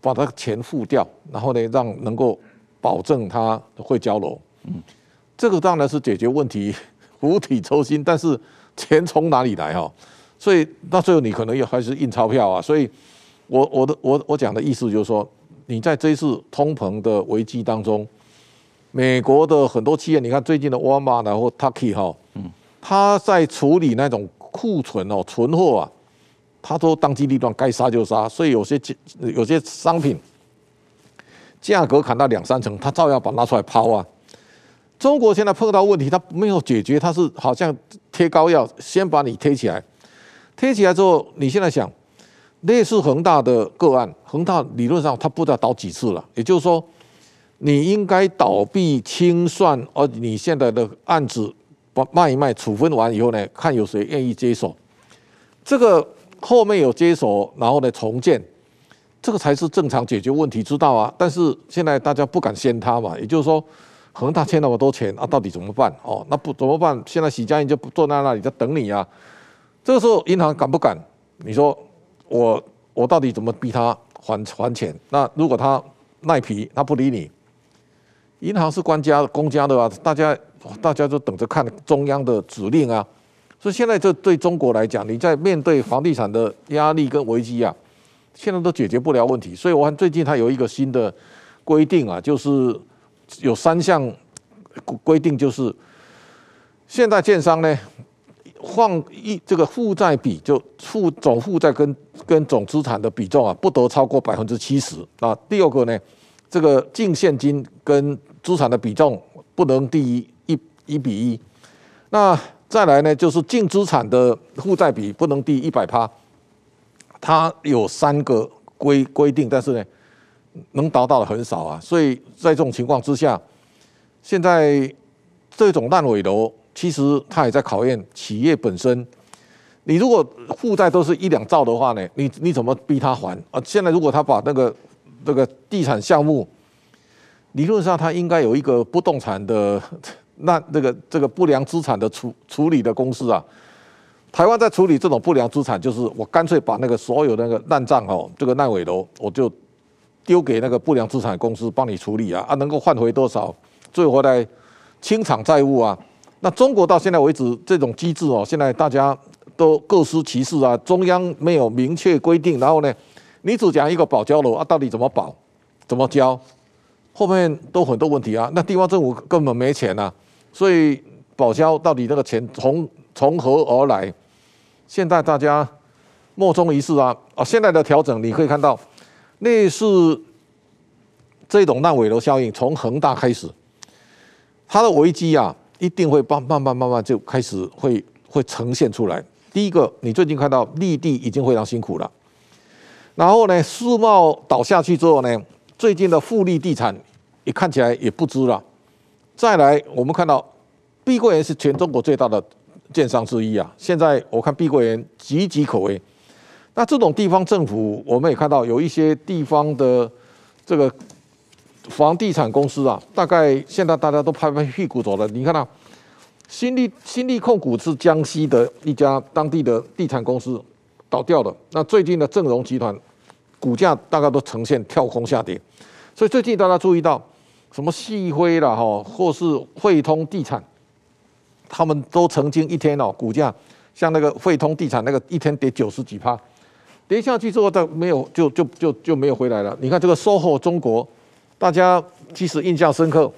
把它钱付掉，然后呢让能够保证它会交楼。嗯，这个当然是解决问题，釜底抽薪，但是钱从哪里来哈？所以到最后你可能也还是印钞票啊。所以我我的我我讲的意思就是说，你在这一次通膨的危机当中，美国的很多企业，你看最近的沃尔玛然后 turkey 哈，嗯，他在处理那种库存哦存货啊。他都当机立断，该杀就杀，所以有些有些商品价格砍到两三成，他照样把它拿出来抛啊。中国现在碰到问题，他没有解决，他是好像贴膏药，先把你贴起来，贴起来之后，你现在想，类似恒大的个案，恒大理论上他不知道倒几次了，也就是说，你应该倒闭清算，而你现在的案子把卖一卖，处分完以后呢，看有谁愿意接手，这个。后面有接手，然后呢重建，这个才是正常解决问题之道啊！但是现在大家不敢掀它嘛，也就是说，恒大欠那么多钱啊，到底怎么办？哦，那不怎么办？现在许家印就坐在那里在等你啊。这个时候银行敢不敢？你说我我到底怎么逼他还还钱？那如果他赖皮，他不理你，银行是官家公家的啊，大家大家都等着看中央的指令啊。所以现在这对中国来讲，你在面对房地产的压力跟危机啊，现在都解决不了问题。所以我看最近他有一个新的规定啊，就是有三项规定，就是现在建商呢放一这个负债比就负总负债跟跟总资产的比重啊，不得超过百分之七十啊。第二个呢，这个净现金跟资产的比重不能低于一一比一。那再来呢，就是净资产的负债比不能低一百趴，它有三个规规定，但是呢，能达到的很少啊。所以在这种情况之下，现在这种烂尾楼，其实它也在考验企业本身。你如果负债都是一两兆的话呢，你你怎么逼他还啊？现在如果他把那个那个地产项目，理论上他应该有一个不动产的。那这个这个不良资产的处处理的公司啊，台湾在处理这种不良资产，就是我干脆把那个所有那个烂账哦，这个烂尾楼，我就丢给那个不良资产公司帮你处理啊，啊，能够换回多少，最后来清偿债务啊。那中国到现在为止这种机制哦，现在大家都各司其事啊，中央没有明确规定，然后呢，你只讲一个保交楼啊，到底怎么保，怎么交，后面都很多问题啊。那地方政府根本没钱啊。所以保交到底那个钱从从何而来？现在大家莫衷一是啊！啊，现在的调整你可以看到，类似这种烂尾楼效应，从恒大开始，它的危机啊，一定会慢慢慢慢慢就开始会会呈现出来。第一个，你最近看到绿地已经非常辛苦了，然后呢，世贸倒下去之后呢，最近的富力地产也看起来也不支了。再来，我们看到碧桂园是全中国最大的建商之一啊。现在我看碧桂园岌岌可危。那这种地方政府，我们也看到有一些地方的这个房地产公司啊，大概现在大家都拍拍屁股走了。你看到新力新力控股是江西的一家当地的地产公司倒掉了。那最近的正荣集团股价大概都呈现跳空下跌，所以最近大家注意到。什么细辉了哈，或是汇通地产，他们都曾经一天哦，股价像那个汇通地产那个一天跌九十几趴，跌下去之后，它没有就就就就没有回来了。你看这个 SOHO 中国，大家其实印象深刻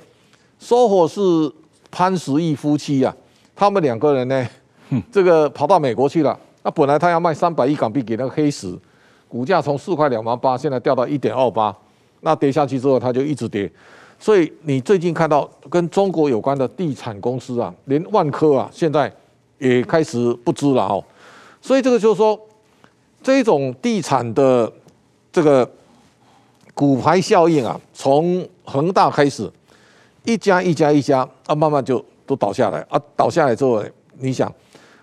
，SOHO 是潘石屹夫妻呀、啊，他们两个人呢，这个跑到美国去了。那本来他要卖三百亿港币给那个黑石，股价从四块两毛八，现在掉到一点二八，那跌下去之后，它就一直跌。所以你最近看到跟中国有关的地产公司啊，连万科啊，现在也开始不知了哦。所以这个就是说，这种地产的这个骨牌效应啊，从恒大开始，一家一家一家啊，慢慢就都倒下来啊。倒下来之后，你想，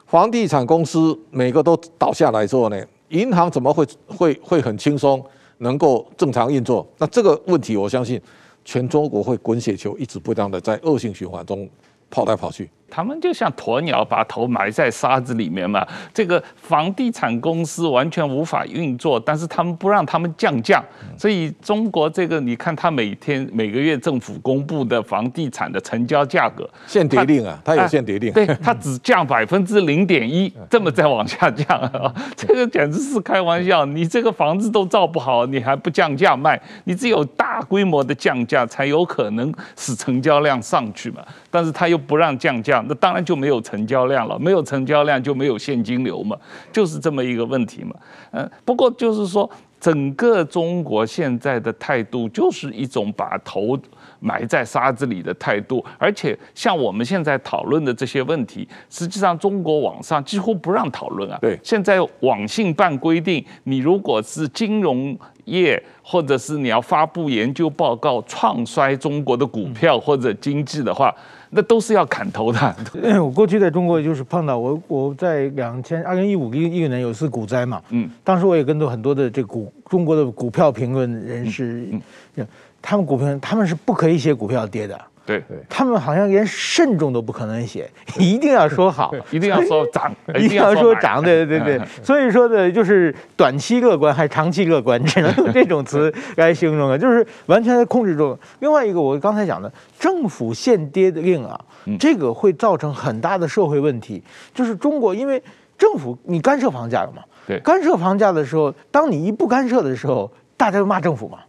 房地产公司每个都倒下来之后呢，银行怎么会会会很轻松能够正常运作？那这个问题，我相信。全中国会滚雪球，一直不断的在恶性循环中跑来跑去。他们就像鸵鸟把头埋在沙子里面嘛。这个房地产公司完全无法运作，但是他们不让他们降价，所以中国这个你看，他每天每个月政府公布的房地产的成交价格限跌令啊，它有限跌令，对，它只降百分之零点一，这么再往下降啊，这个简直是开玩笑。你这个房子都造不好，你还不降价卖？你只有大规模的降价，才有可能使成交量上去嘛。但是他又不让降价。那当然就没有成交量了，没有成交量就没有现金流嘛，就是这么一个问题嘛。嗯，不过就是说，整个中国现在的态度就是一种把头埋在沙子里的态度，而且像我们现在讨论的这些问题，实际上中国网上几乎不让讨论啊。对，现在网信办规定，你如果是金融业，或者是你要发布研究报告，创衰中国的股票或者经济的话。那都是要砍头的。我过去在中国就是碰到我，我在两千二零一五一一个年有一次股灾嘛，嗯，当时我也跟着很多的这股中国的股票评论人士，嗯，他们股票他们是不可以写股票跌的。对，对他们好像连慎重都不可能写，一定要说好，一定要说涨，一定要说涨，对对对对。所以说呢，就是短期乐观还是长期乐观，只能用这种词来形容了，就是完全在控制住。另外一个，我刚才讲的政府限跌的令啊，这个会造成很大的社会问题。就是中国因为政府你干涉房价了嘛，对，干涉房价的时候，当你一不干涉的时候，大家就骂政府嘛。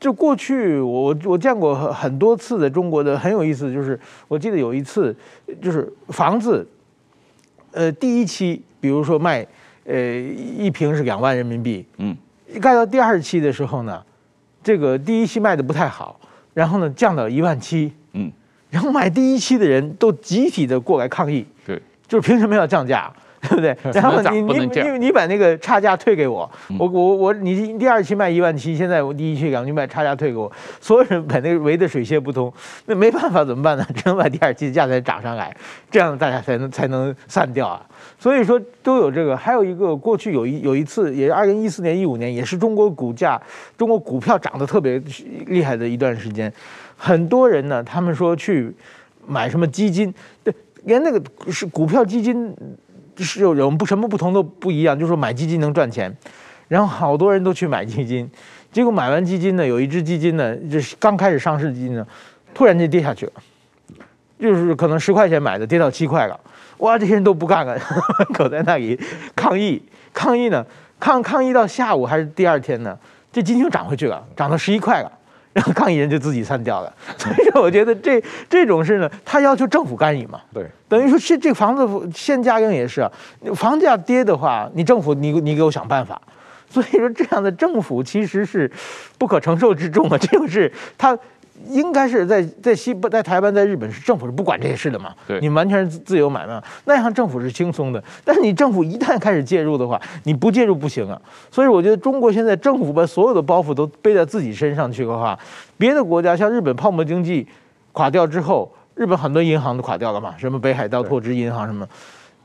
就过去我我见过很很多次的中国的很有意思，就是我记得有一次，就是房子，呃，第一期比如说卖，呃，一平是两万人民币，嗯，盖到第二期的时候呢，这个第一期卖的不太好，然后呢降到一万七，嗯，然后买第一期的人都集体的过来抗议，对，就是凭什么要降价？对不对？然后你你你你把那个差价退给我，我我我你第二期卖一万七，现在我第一期两你把差价退给我，所有人把那个围得水泄不通，那没办法怎么办呢？只能把第二期的价钱涨上来，这样大家才能才能散掉啊。所以说都有这个，还有一个过去有一有一次，也是二零一四年一五年，也是中国股价中国股票涨得特别厉害的一段时间，很多人呢，他们说去买什么基金，对，连那个是股票基金。是有人不什么不同都不一样，就是说买基金能赚钱，然后好多人都去买基金，结果买完基金呢，有一只基金呢，就是刚开始上市基金呢，突然间跌下去了，就是可能十块钱买的跌到七块了，哇，这些人都不干了，狗在那里抗议抗议呢，抗抗议到下午还是第二天呢，这基金又涨回去了，涨到十一块了。然后抗议人就自己散掉了，所以说我觉得这这种事呢，他要求政府干预嘛，对，等于说这这房子限价令也是啊，房价跌的话，你政府你你给我想办法，所以说这样的政府其实是不可承受之重啊，这种事他。应该是在在西在台湾在日本是政府是不管这些事的嘛？对，你完全是自由买卖，那样政府是轻松的。但是你政府一旦开始介入的话，你不介入不行啊。所以我觉得中国现在政府把所有的包袱都背在自己身上去的话，别的国家像日本泡沫经济垮掉之后，日本很多银行都垮掉了嘛，什么北海道拓殖银行什么。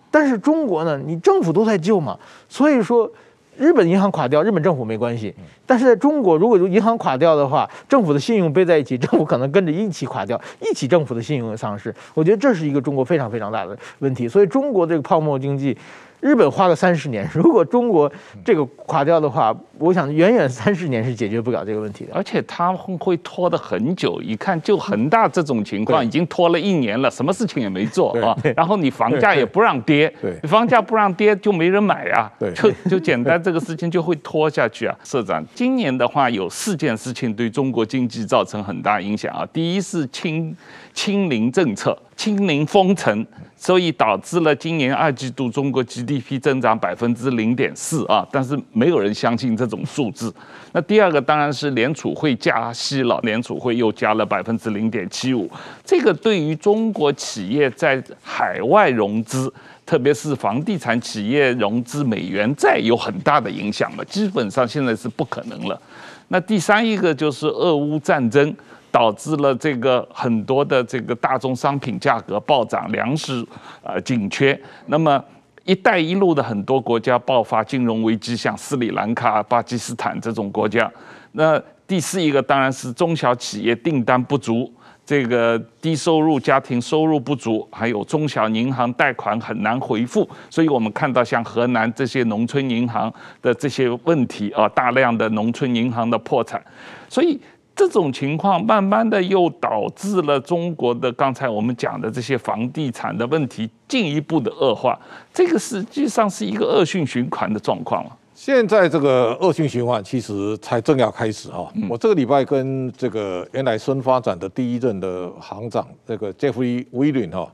但是中国呢，你政府都在救嘛，所以说。日本银行垮掉，日本政府没关系。但是在中国，如果银行垮掉的话，政府的信用背在一起，政府可能跟着一起垮掉，一起政府的信用丧失。我觉得这是一个中国非常非常大的问题。所以中国这个泡沫经济。日本花了三十年，如果中国这个垮掉的话，我想远远三十年是解决不了这个问题的。而且他们会拖得很久，一看就恒大这种情况已经拖了一年了，什么事情也没做啊。然后你房价也不让跌，你房价不让跌就没人买呀，就就简单这个事情就会拖下去啊。社长，今年的话有四件事情对中国经济造成很大影响啊。第一是清清零政策，清零封城。所以导致了今年二季度中国 GDP 增长百分之零点四啊，但是没有人相信这种数字。那第二个当然是联储会加息了，联储会又加了百分之零点七五，这个对于中国企业在海外融资，特别是房地产企业融资美元债有很大的影响了，基本上现在是不可能了。那第三一个就是俄乌战争。导致了这个很多的这个大宗商品价格暴涨，粮食呃紧缺。那么“一带一路”的很多国家爆发金融危机，像斯里兰卡、巴基斯坦这种国家。那第四一个当然是中小企业订单不足，这个低收入家庭收入不足，还有中小银行贷款很难回复，所以我们看到像河南这些农村银行的这些问题啊，大量的农村银行的破产，所以这种情况慢慢的又导致了中国的刚才我们讲的这些房地产的问题进一步的恶化，这个实际上是一个恶性循环的状况。现在这个恶性循环其实才正要开始哈。我这个礼拜跟这个原来深发展的第一任的行长这个 Jeffrey Williams 哈，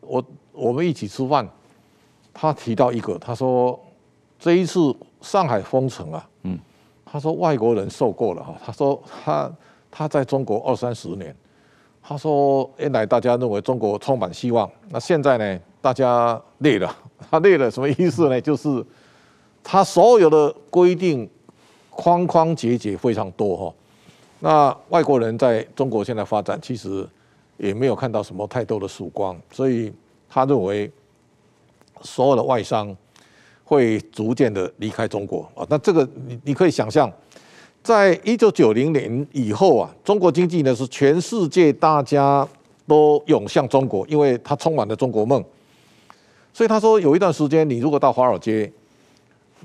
我我们一起吃饭，他提到一个，他说这一次上海封城啊，他说外国人受够了哈，他说他他在中国二三十年，他说原来大家认为中国充满希望，那现在呢大家累了，他累了什么意思呢？就是。他所有的规定框框结节非常多哈，那外国人在中国现在发展，其实也没有看到什么太多的曙光，所以他认为所有的外商会逐渐的离开中国啊。那这个你你可以想象，在一九九零年以后啊，中国经济呢是全世界大家都涌向中国，因为它充满了中国梦。所以他说有一段时间，你如果到华尔街。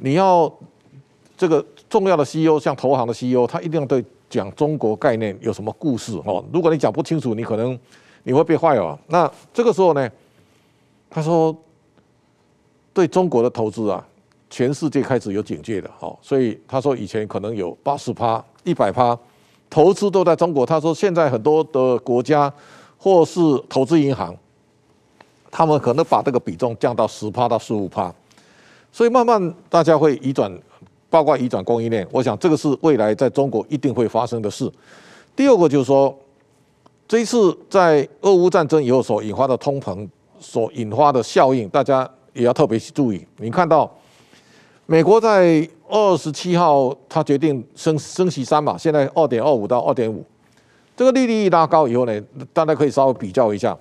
你要这个重要的 CEO，像投行的 CEO，他一定要对讲中国概念有什么故事哦。如果你讲不清楚，你可能你会被坏哦。那这个时候呢，他说对中国的投资啊，全世界开始有警戒的。好，所以他说以前可能有八十趴、一百趴投资都在中国。他说现在很多的国家或是投资银行，他们可能把这个比重降到十趴到十五趴。所以慢慢大家会移转，包括移转供应链，我想这个是未来在中国一定会发生的事。第二个就是说，这一次在俄乌战争以后所引发的通膨所引发的效应，大家也要特别去注意。你看到美国在二十七号，他决定升升息三码，现在二点二五到二点五，这个利率一拉高以后呢，大家可以稍微比较一下。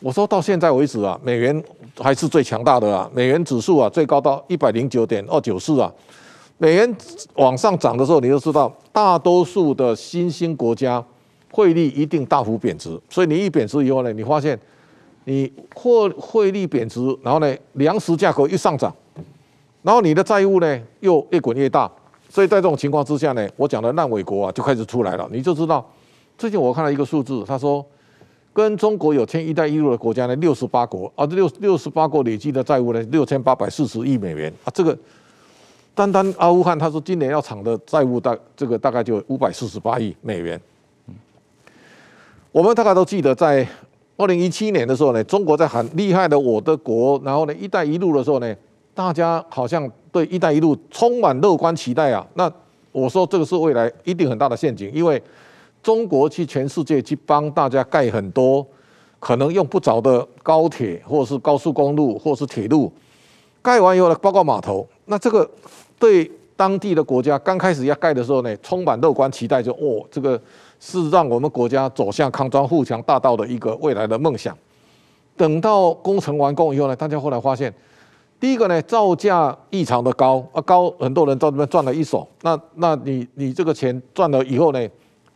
我说到现在为止啊，美元还是最强大的啊，美元指数啊最高到一百零九点二九四啊，美元往上涨的时候，你就知道大多数的新兴国家汇率一定大幅贬值，所以你一贬值以后呢，你发现你货汇率贬值，然后呢粮食价格一上涨，然后你的债务呢又越滚越大，所以在这种情况之下呢，我讲的烂尾国啊就开始出来了，你就知道最近我看到一个数字，他说。跟中国有签“一带一路”的国家呢，六十八国啊，这六六十八国累计的债务呢，六千八百四十亿美元啊。这个单单阿富汗，他说今年要偿的债务大，这个大概就五百四十八亿美元。我们大概都记得，在二零一七年的时候呢，中国在很厉害的我的国，然后呢“一带一路”的时候呢，大家好像对“一带一路”充满乐观期待啊。那我说这个是未来一定很大的陷阱，因为。中国去全世界去帮大家盖很多可能用不着的高铁，或者是高速公路，或者是铁路，盖完以后呢，包括码头，那这个对当地的国家刚开始要盖的时候呢，充满乐观期待就，就哦，这个是让我们国家走向康庄富强大道的一个未来的梦想。等到工程完工以后呢，大家后来发现，第一个呢，造价异常的高啊，高很多人在这边赚了一手，那那你你这个钱赚了以后呢？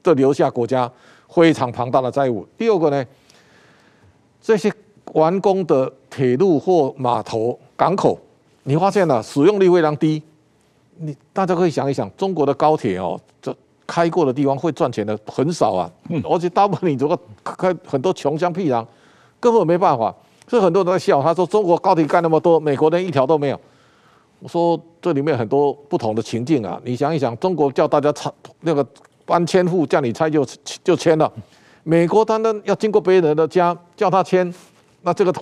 这留下国家非常庞大的债务。第二个呢，这些完工的铁路或码头、港口，你发现了使用率非常低。你大家可以想一想，中国的高铁哦，这开过的地方会赚钱的很少啊。而且大部分你如果开很多穷乡僻壤，根本没办法。所以很多人都在笑，他说中国高铁盖那么多，美国连一条都没有。我说这里面很多不同的情境啊，你想一想，中国叫大家拆那个。搬迁户叫你拆就就迁了，美国单单要经过别人的家叫他迁，那这个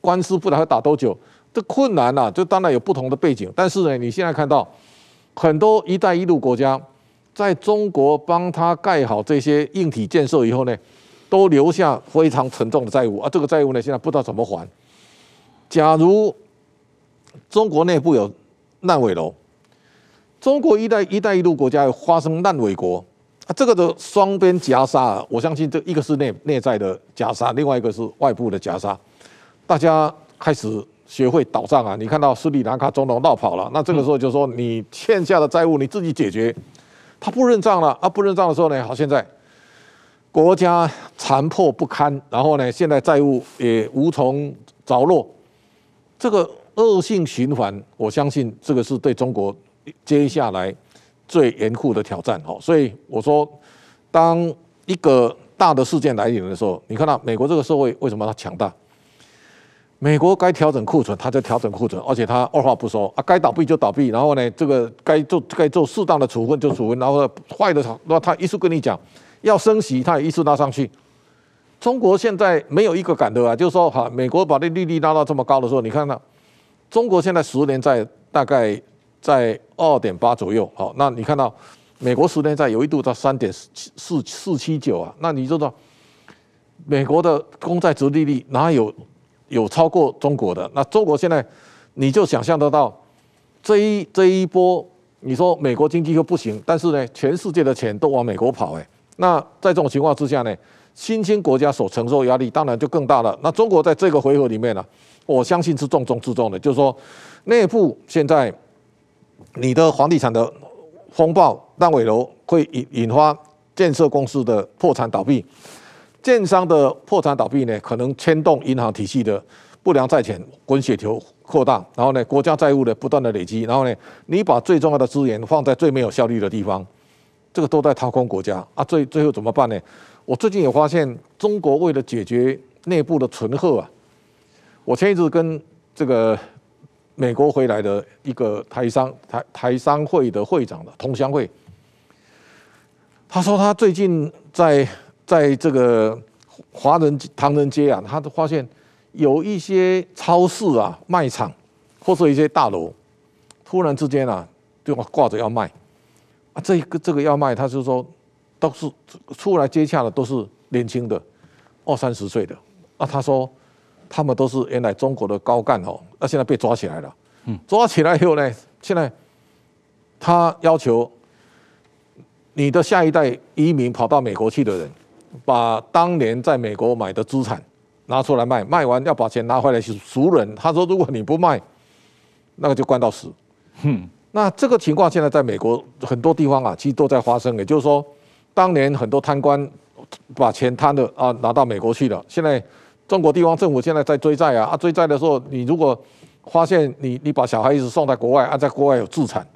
官司不知道会打多久？这困难呐、啊，就当然有不同的背景。但是呢，你现在看到很多“一带一路”国家在中国帮他盖好这些硬体建设以后呢，都留下非常沉重的债务啊。这个债务呢，现在不知道怎么还。假如中国内部有烂尾楼，中国“一带一带一路”国家有发生烂尾国啊。这个的双边夹杀，我相信这一个是内内在的夹杀，另外一个是外部的夹杀。大家开始学会倒账啊！你看到斯里兰卡总统闹跑了，那这个时候就说你欠下的债务你自己解决。他不认账了啊！不认账的时候呢，好，现在国家残破不堪，然后呢，现在债务也无从着落，这个恶性循环，我相信这个是对中国接下来最严酷的挑战。哦，所以我说，当一个大的事件来临的时候，你看到美国这个社会为什么它强大？美国该调整库存，它就调整库存，而且它二话不说啊，该倒闭就倒闭，然后呢，这个该做该做适当的处分就处分，然后坏的那他一直跟你讲要升息，他也一直拉上去。中国现在没有一个敢的啊，就是说哈，美国把这利率拉到这么高的时候，你看到中国现在十年债大概在二点八左右，好，那你看到美国十年债有一度到三点四四四七九啊，那你知道美国的公债殖利率哪有？有超过中国的，那中国现在你就想象得到，这一这一波，你说美国经济又不行，但是呢，全世界的钱都往美国跑，哎，那在这种情况之下呢，新兴国家所承受压力当然就更大了。那中国在这个回合里面呢，我相信是重中之重的，就是说内部现在你的房地产的风暴烂尾楼会引引发建设公司的破产倒闭。建商的破产倒闭呢，可能牵动银行体系的不良债权滚雪球扩大，然后呢，国家债务的不断的累积，然后呢，你把最重要的资源放在最没有效率的地方，这个都在掏空国家啊。最最后怎么办呢？我最近也发现，中国为了解决内部的存货啊，我前一阵跟这个美国回来的一个台商台台商会的会长的同乡会，他说他最近在。在这个华人唐人街啊，他都发现有一些超市啊、卖场或者一些大楼，突然之间啊，就挂着要卖啊。这个这个要卖，他就说都是出来接洽的，都是年轻的二三十岁的啊。他说他们都是原来中国的高干哦，那现在被抓起来了。嗯，抓起来以后呢，现在他要求你的下一代移民跑到美国去的人。把当年在美国买的资产拿出来卖，卖完要把钱拿回来去赎人。他说：“如果你不卖，那个就关到死。”哼，那这个情况现在在美国很多地方啊，其实都在发生。也就是说，当年很多贪官把钱贪的啊拿到美国去了，现在中国地方政府现在在追债啊啊追债的时候，你如果发现你你把小孩子送在国外啊，在国外有资产，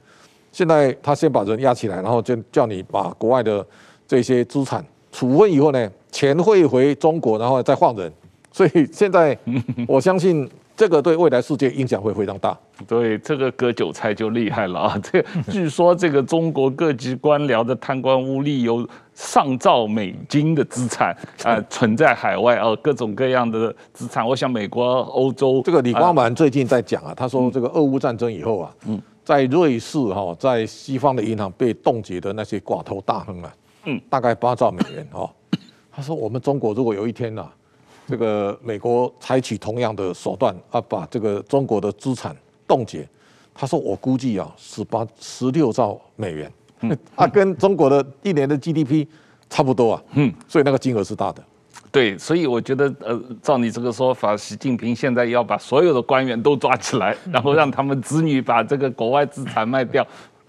现在他先把人押起来，然后就叫你把国外的这些资产。处分以后呢，钱汇回中国，然后再换人，所以现在 我相信这个对未来世界影响会非常大。对，这个割韭菜就厉害了啊！这 据说这个中国各级官僚的贪官污吏有上兆美金的资产啊、呃，存在海外啊，各种各样的资产。我想美国、欧洲这个李光满最近在讲啊，他说这个俄乌战争以后啊，嗯在瑞士哈，在西方的银行被冻结的那些寡头大亨啊。嗯，大概八兆美元哦。他说，我们中国如果有一天呐，这个美国采取同样的手段啊，把这个中国的资产冻结，他说我估计啊，十八、十六兆美元，嗯，啊，跟中国的一年的 GDP 差不多啊。嗯，所以那个金额是大的。对，所以我觉得呃，照你这个说法，习近平现在要把所有的官员都抓起来，然后让他们子女把这个国外资产卖掉。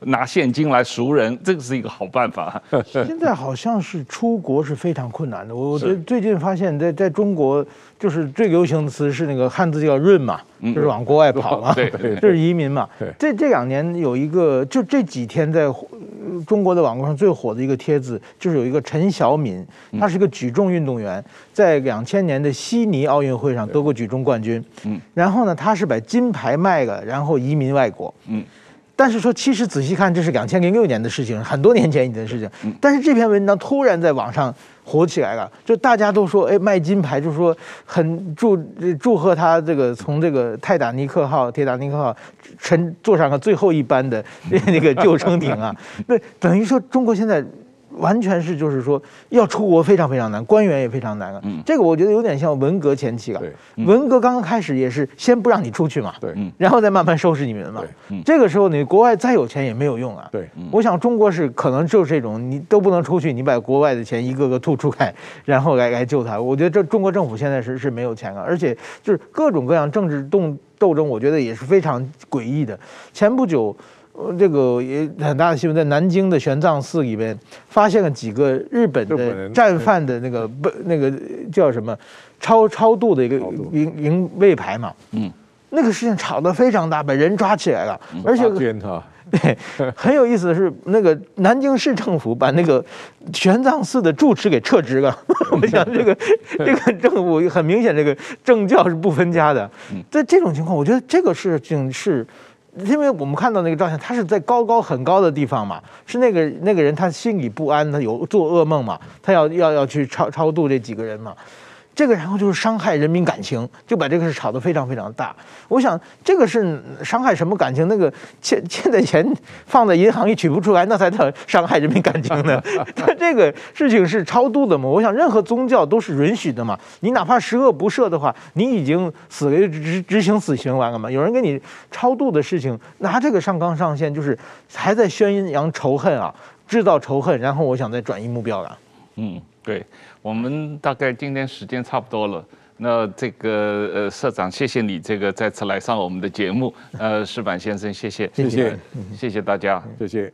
拿现金来赎人，这个是一个好办法。现在好像是出国是非常困难的。我我觉得最近发现，在在中国，就是最流行的词是那个汉字叫“润”嘛，就是往国外跑嘛，对，这是移民嘛。这这两年有一个，就这几天在中国的网络上最火的一个帖子，就是有一个陈晓敏，他是一个举重运动员，在两千年的悉尼奥运会上得过举重冠军。嗯，然后呢，他是把金牌卖了，然后移民外国。嗯。但是说，其实仔细看，这是两千零六年的事情，很多年前以前的事情。但是这篇文章突然在网上火起来了，就大家都说，哎，卖金牌，就是说很祝祝贺他这个从这个泰坦尼克号、铁达尼克号乘坐上了最后一班的那个救生艇啊，那等于说中国现在。完全是就是说要出国非常非常难，官员也非常难啊。嗯，这个我觉得有点像文革前期啊。对，文革刚刚开始也是先不让你出去嘛，对，然后再慢慢收拾你们嘛。对，这个时候你国外再有钱也没有用啊。对，我想中国是可能就是这种，你都不能出去，你把国外的钱一个个吐出来，然后来来救他。我觉得这中国政府现在是是没有钱了，而且就是各种各样政治动斗争，我觉得也是非常诡异的。前不久。这个也很大的新闻，在南京的玄奘寺里面发现了几个日本的战犯的那个不那个叫什么超超度的一个营营位牌嘛，嗯，那个事情吵得非常大，把人抓起来了，而且 对，很有意思的是，那个南京市政府把那个玄奘寺的住持给撤职了。我想这个 这个政府很明显，这个政教是不分家的。在这种情况，我觉得这个事情是，因为我们看到那个照相，他是在高高很高的地方嘛，是那个那个人他心里不安，他有做噩梦嘛，他要要要去超超度这几个人嘛。这个然后就是伤害人民感情，就把这个事炒得非常非常大。我想这个是伤害什么感情？那个欠欠的钱放在银行也取不出来，那才叫伤害人民感情呢。他这个事情是超度的嘛？我想任何宗教都是允许的嘛。你哪怕十恶不赦的话，你已经死了执执行死刑完了嘛？有人给你超度的事情，拿这个上纲上线，就是还在宣扬仇恨啊，制造仇恨，然后我想再转移目标了。嗯，对。我们大概今天时间差不多了，那这个呃社长，谢谢你这个再次来上我们的节目，呃石板先生，谢谢，谢谢，谢谢大家，谢谢。